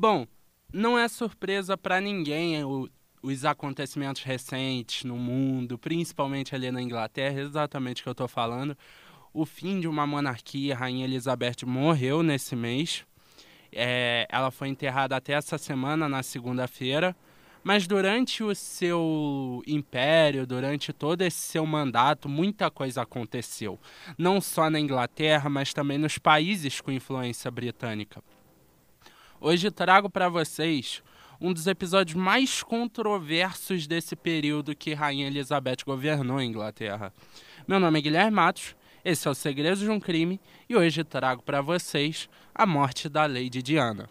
Bom, não é surpresa para ninguém o, os acontecimentos recentes no mundo, principalmente ali na Inglaterra, exatamente o que eu estou falando. O fim de uma monarquia, a Rainha Elizabeth morreu nesse mês. É, ela foi enterrada até essa semana, na segunda-feira. Mas durante o seu império, durante todo esse seu mandato, muita coisa aconteceu. Não só na Inglaterra, mas também nos países com influência britânica. Hoje trago para vocês um dos episódios mais controversos desse período que Rainha Elizabeth governou a Inglaterra. Meu nome é Guilherme Matos, esse é o Segredos de um Crime e hoje trago para vocês a morte da Lady Diana.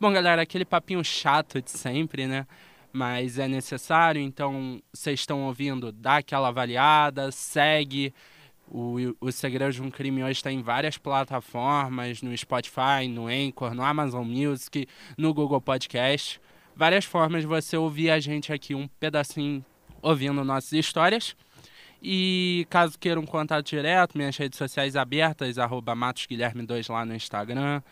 Bom, galera, aquele papinho chato de sempre, né? Mas é necessário, então vocês estão ouvindo, dá aquela avaliada, segue. O, o Segredo de um Crime hoje está em várias plataformas, no Spotify, no Anchor, no Amazon Music, no Google Podcast. Várias formas de você ouvir a gente aqui um pedacinho ouvindo nossas histórias. E caso queiram um contato direto, minhas redes sociais abertas, arroba matosguilherme2 lá no Instagram.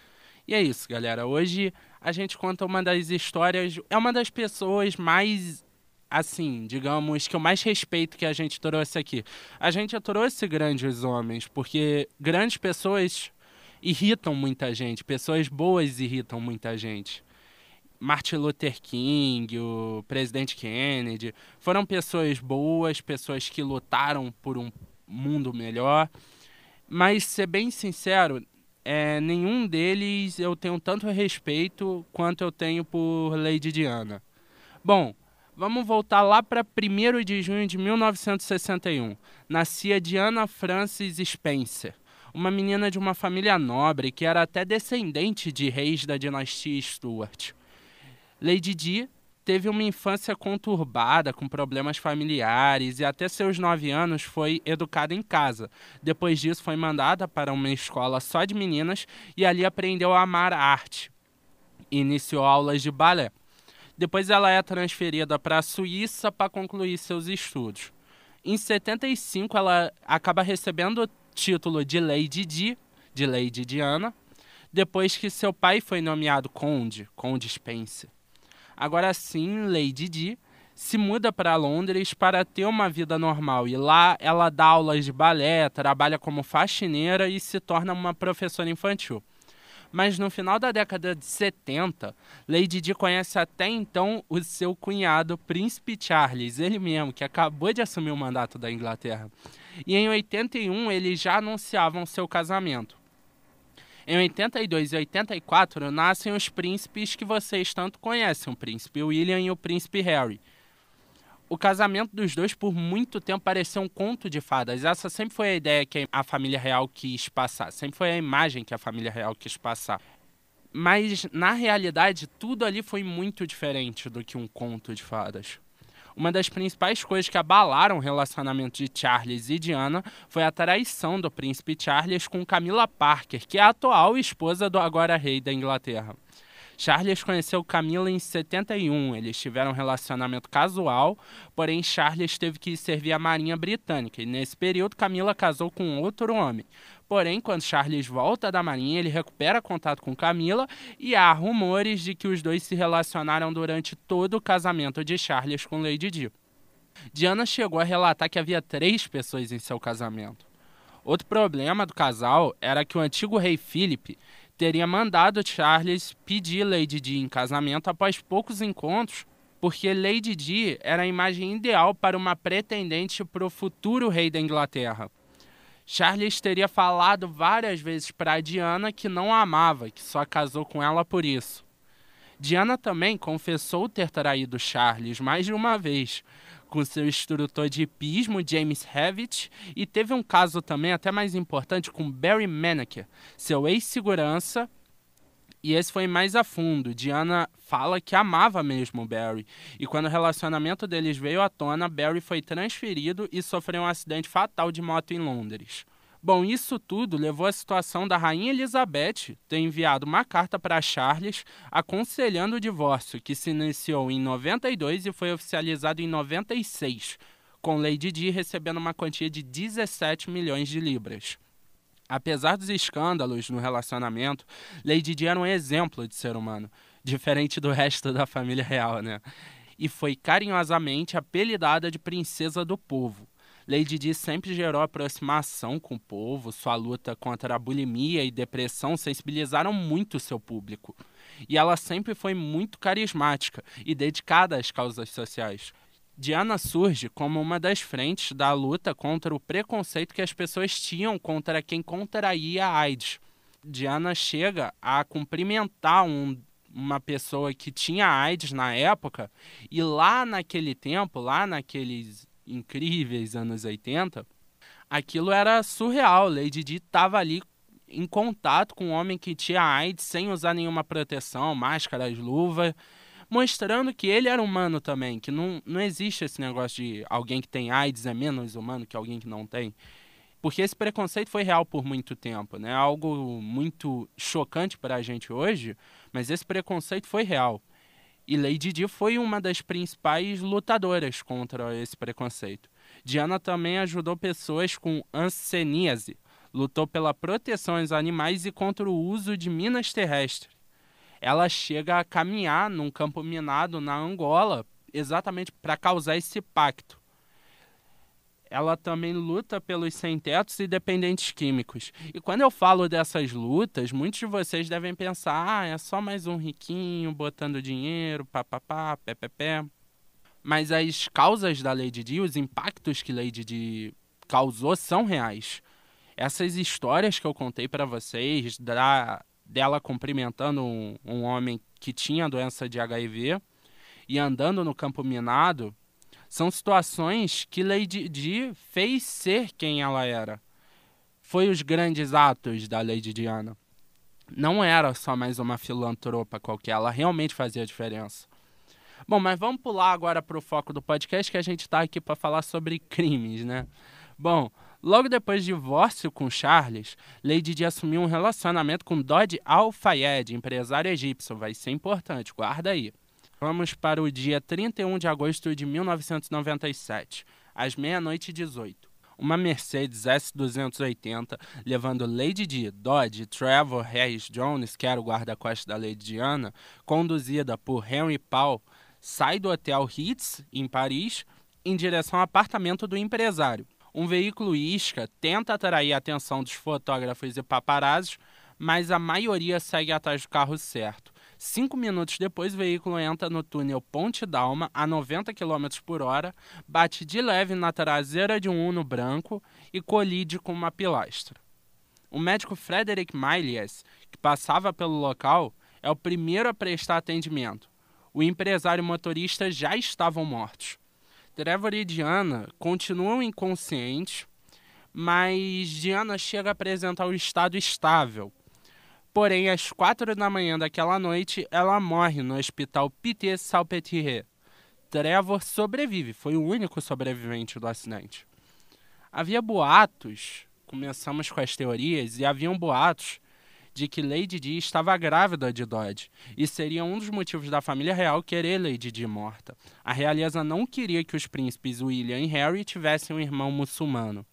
E é isso, galera. Hoje a gente conta uma das histórias. É uma das pessoas mais. Assim, digamos, que eu mais respeito que a gente trouxe aqui. A gente trouxe grandes homens, porque grandes pessoas irritam muita gente, pessoas boas irritam muita gente. Martin Luther King, o presidente Kennedy, foram pessoas boas, pessoas que lutaram por um mundo melhor. Mas, ser bem sincero, é, nenhum deles eu tenho tanto respeito quanto eu tenho por Lady Diana. Bom, vamos voltar lá para 1 de junho de 1961. Nascia Diana Frances Spencer, uma menina de uma família nobre que era até descendente de reis da dinastia Stuart. Lady Di teve uma infância conturbada, com problemas familiares, e até seus nove anos foi educada em casa. Depois disso, foi mandada para uma escola só de meninas e ali aprendeu a amar a arte. Iniciou aulas de balé. Depois, ela é transferida para a Suíça para concluir seus estudos. Em 75, ela acaba recebendo o título de Lady Di, de Lady Diana, depois que seu pai foi nomeado conde, conde Spencer. Agora sim, Lady Di se muda para Londres para ter uma vida normal e lá ela dá aulas de balé, trabalha como faxineira e se torna uma professora infantil. Mas no final da década de 70, Lady Di conhece até então o seu cunhado, Príncipe Charles, ele mesmo, que acabou de assumir o mandato da Inglaterra. E em 81 eles já anunciavam seu casamento. Em 82 e 84 nascem os príncipes que vocês tanto conhecem, o príncipe William e o príncipe Harry. O casamento dos dois por muito tempo pareceu um conto de fadas. Essa sempre foi a ideia que a família real quis passar, sempre foi a imagem que a família real quis passar. Mas na realidade, tudo ali foi muito diferente do que um conto de fadas. Uma das principais coisas que abalaram o relacionamento de Charles e Diana foi a traição do príncipe Charles com Camila Parker, que é a atual esposa do agora rei da Inglaterra. Charles conheceu Camila em 71. Eles tiveram um relacionamento casual, porém Charles teve que servir a Marinha Britânica. E nesse período, Camila casou com outro homem. Porém, quando Charles volta da Marinha, ele recupera contato com Camila e há rumores de que os dois se relacionaram durante todo o casamento de Charles com Lady Di. Diana chegou a relatar que havia três pessoas em seu casamento. Outro problema do casal era que o antigo rei Philip teria mandado Charles pedir Lady Di em casamento após poucos encontros, porque Lady Di era a imagem ideal para uma pretendente para o futuro rei da Inglaterra. Charles teria falado várias vezes para Diana que não a amava, que só casou com ela por isso. Diana também confessou ter traído Charles mais de uma vez, com seu instrutor de hipismo, James Hewitt, e teve um caso também até mais importante com Barry Maneker, seu ex-segurança e esse foi mais a fundo. Diana fala que amava mesmo Barry. E quando o relacionamento deles veio à tona, Barry foi transferido e sofreu um acidente fatal de moto em Londres. Bom, isso tudo levou à situação da Rainha Elizabeth ter enviado uma carta para Charles aconselhando o divórcio, que se iniciou em 92 e foi oficializado em 96, com Lady Di recebendo uma quantia de 17 milhões de libras. Apesar dos escândalos no relacionamento, Lady Di era um exemplo de ser humano, diferente do resto da família real, né? E foi carinhosamente apelidada de Princesa do Povo. Lady Di sempre gerou aproximação com o povo, sua luta contra a bulimia e depressão sensibilizaram muito seu público. E ela sempre foi muito carismática e dedicada às causas sociais. Diana surge como uma das frentes da luta contra o preconceito que as pessoas tinham contra quem contraía a AIDS. Diana chega a cumprimentar um, uma pessoa que tinha AIDS na época, e lá naquele tempo, lá naqueles incríveis anos 80, aquilo era surreal. Lady Di estava ali em contato com um homem que tinha AIDS sem usar nenhuma proteção, máscaras, luvas, mostrando que ele era humano também, que não, não existe esse negócio de alguém que tem AIDS é menos humano que alguém que não tem. Porque esse preconceito foi real por muito tempo, né? Algo muito chocante para a gente hoje, mas esse preconceito foi real. E Lady Di foi uma das principais lutadoras contra esse preconceito. Diana também ajudou pessoas com anseníase, lutou pela proteção aos animais e contra o uso de minas terrestres. Ela chega a caminhar num campo minado na Angola exatamente para causar esse pacto ela também luta pelos sem-tetos e dependentes químicos. E quando eu falo dessas lutas, muitos de vocês devem pensar: ah, é só mais um riquinho botando dinheiro, papapá, pé. Mas as causas da Lady Di, os impactos que Lady Di causou são reais. Essas histórias que eu contei para vocês, da, dela cumprimentando um, um homem que tinha doença de HIV e andando no campo minado, são situações que Lady Di fez ser quem ela era. Foi os grandes atos da Lady Diana. Não era só mais uma filantropa qualquer, ela realmente fazia diferença. Bom, mas vamos pular agora para o foco do podcast, que a gente está aqui para falar sobre crimes, né? Bom, logo depois do divórcio com Charles, Lady Di assumiu um relacionamento com Dodge Al-Fayed, empresário egípcio. Vai ser importante, guarda aí. Vamos para o dia 31 de agosto de 1997, às meia-noite e 18. Uma Mercedes S280 levando Lady Di, Dodge e Trevor Hayes Jones, que era o guarda-costas da Lady Diana, conduzida por Henry Paul, sai do hotel Ritz, em Paris, em direção ao apartamento do empresário. Um veículo isca tenta atrair a atenção dos fotógrafos e paparazzis, mas a maioria segue atrás do carro certo. Cinco minutos depois, o veículo entra no túnel Ponte Dalma a 90 km por hora, bate de leve na traseira de um Uno branco e colide com uma pilastra. O médico Frederick Milias, que passava pelo local, é o primeiro a prestar atendimento. O empresário e o motorista já estavam mortos. Trevor e Diana continuam inconscientes, mas Diana chega a apresentar o estado estável, Porém, às quatro da manhã daquela noite, ela morre no hospital Pitié-Salpêtrière. Trevor sobrevive, foi o único sobrevivente do acidente. Havia boatos, começamos com as teorias, e haviam boatos de que Lady Di estava grávida de Dodge, e seria um dos motivos da família real querer Lady Di morta. A realeza não queria que os príncipes William e Harry tivessem um irmão muçulmano.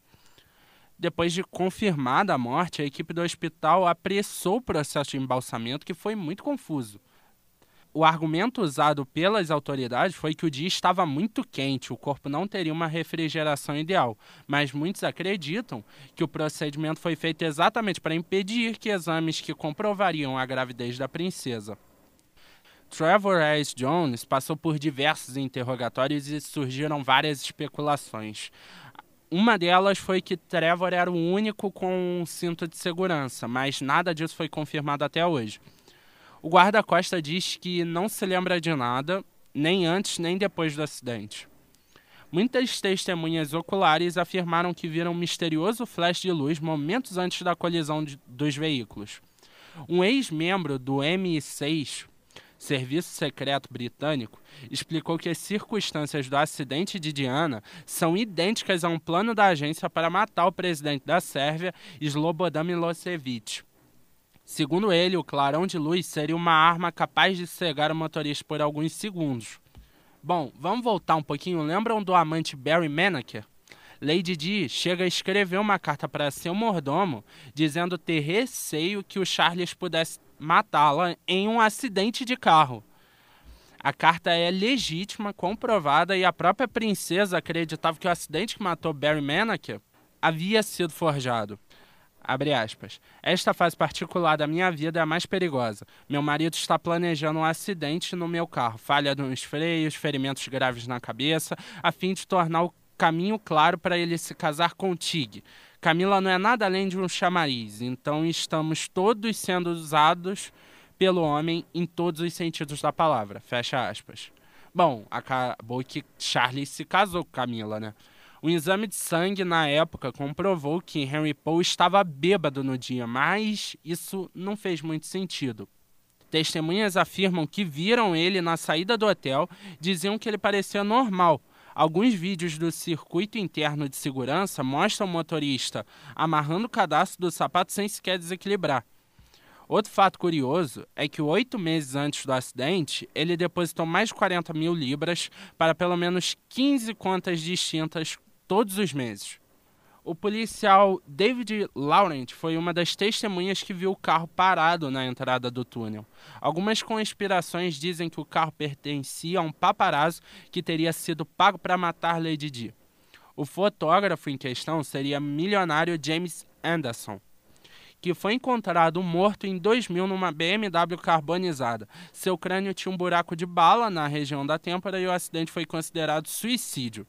Depois de confirmada a morte, a equipe do hospital apressou o processo de embalsamento, que foi muito confuso. O argumento usado pelas autoridades foi que o dia estava muito quente, o corpo não teria uma refrigeração ideal, mas muitos acreditam que o procedimento foi feito exatamente para impedir que exames que comprovariam a gravidez da princesa. Trevor S. Jones passou por diversos interrogatórios e surgiram várias especulações. Uma delas foi que Trevor era o único com um cinto de segurança, mas nada disso foi confirmado até hoje. O guarda-costa diz que não se lembra de nada, nem antes nem depois do acidente. Muitas testemunhas oculares afirmaram que viram um misterioso flash de luz momentos antes da colisão de, dos veículos. Um ex-membro do MI6 Serviço Secreto Britânico, explicou que as circunstâncias do acidente de Diana são idênticas a um plano da agência para matar o presidente da Sérvia, Slobodan Milosevic. Segundo ele, o clarão de luz seria uma arma capaz de cegar o motorista por alguns segundos. Bom, vamos voltar um pouquinho. Lembram do amante Barry Maneker? Lady Di chega a escrever uma carta para seu mordomo dizendo ter receio que o Charles pudesse matá-la em um acidente de carro. A carta é legítima, comprovada e a própria princesa acreditava que o acidente que matou Barry Maneker havia sido forjado. Abre aspas. Esta fase particular da minha vida é a mais perigosa. Meu marido está planejando um acidente no meu carro, falha nos freios, ferimentos graves na cabeça, a fim de tornar o caminho claro para ele se casar com Tig. Camila não é nada além de um chamariz, então estamos todos sendo usados pelo homem em todos os sentidos da palavra. Fecha aspas. Bom, acabou que Charlie se casou com Camila, né? O exame de sangue na época comprovou que Henry Paul estava bêbado no dia, mas isso não fez muito sentido. Testemunhas afirmam que viram ele na saída do hotel, diziam que ele parecia normal. Alguns vídeos do circuito interno de segurança mostram o motorista amarrando o cadastro do sapato sem sequer desequilibrar. Outro fato curioso é que oito meses antes do acidente, ele depositou mais de 40 mil libras para pelo menos 15 contas distintas todos os meses. O policial David Laurent foi uma das testemunhas que viu o carro parado na entrada do túnel. Algumas conspirações dizem que o carro pertencia a um paparazzo que teria sido pago para matar Lady Di. O fotógrafo em questão seria milionário James Anderson, que foi encontrado morto em 2000 numa BMW carbonizada. Seu crânio tinha um buraco de bala na região da têmpora e o acidente foi considerado suicídio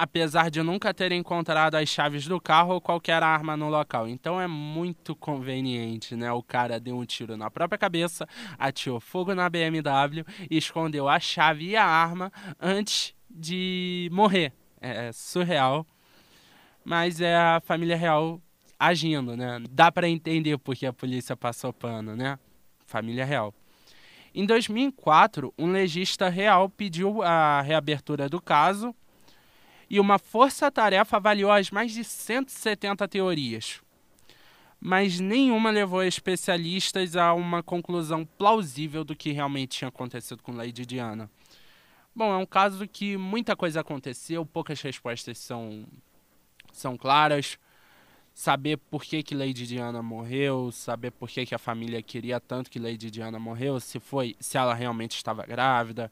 apesar de nunca ter encontrado as chaves do carro ou qualquer arma no local. Então é muito conveniente, né? O cara deu um tiro na própria cabeça, atirou fogo na BMW e escondeu a chave e a arma antes de morrer. É surreal, mas é a família real agindo, né? Dá para entender porque a polícia passou pano, né? Família real. Em 2004, um legista real pediu a reabertura do caso e uma força-tarefa avaliou as mais de 170 teorias. Mas nenhuma levou especialistas a uma conclusão plausível do que realmente tinha acontecido com Lady Diana. Bom, é um caso que muita coisa aconteceu, poucas respostas são, são claras. Saber por que, que Lady Diana morreu, saber por que, que a família queria tanto que Lady Diana morreu, se foi, se ela realmente estava grávida,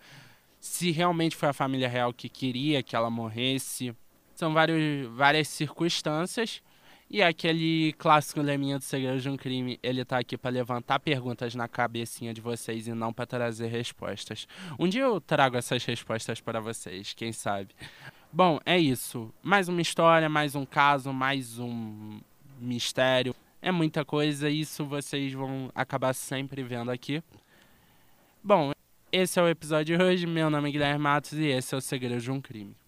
se realmente foi a família real que queria que ela morresse. São vários, várias circunstâncias. E aquele clássico leminha do segredo de um crime, ele tá aqui para levantar perguntas na cabecinha de vocês e não para trazer respostas. Um dia eu trago essas respostas para vocês, quem sabe. Bom, é isso. Mais uma história, mais um caso, mais um mistério. É muita coisa, isso vocês vão acabar sempre vendo aqui. Bom, esse é o episódio de hoje. Meu nome é Guilherme Matos e esse é o Segredo de um Crime.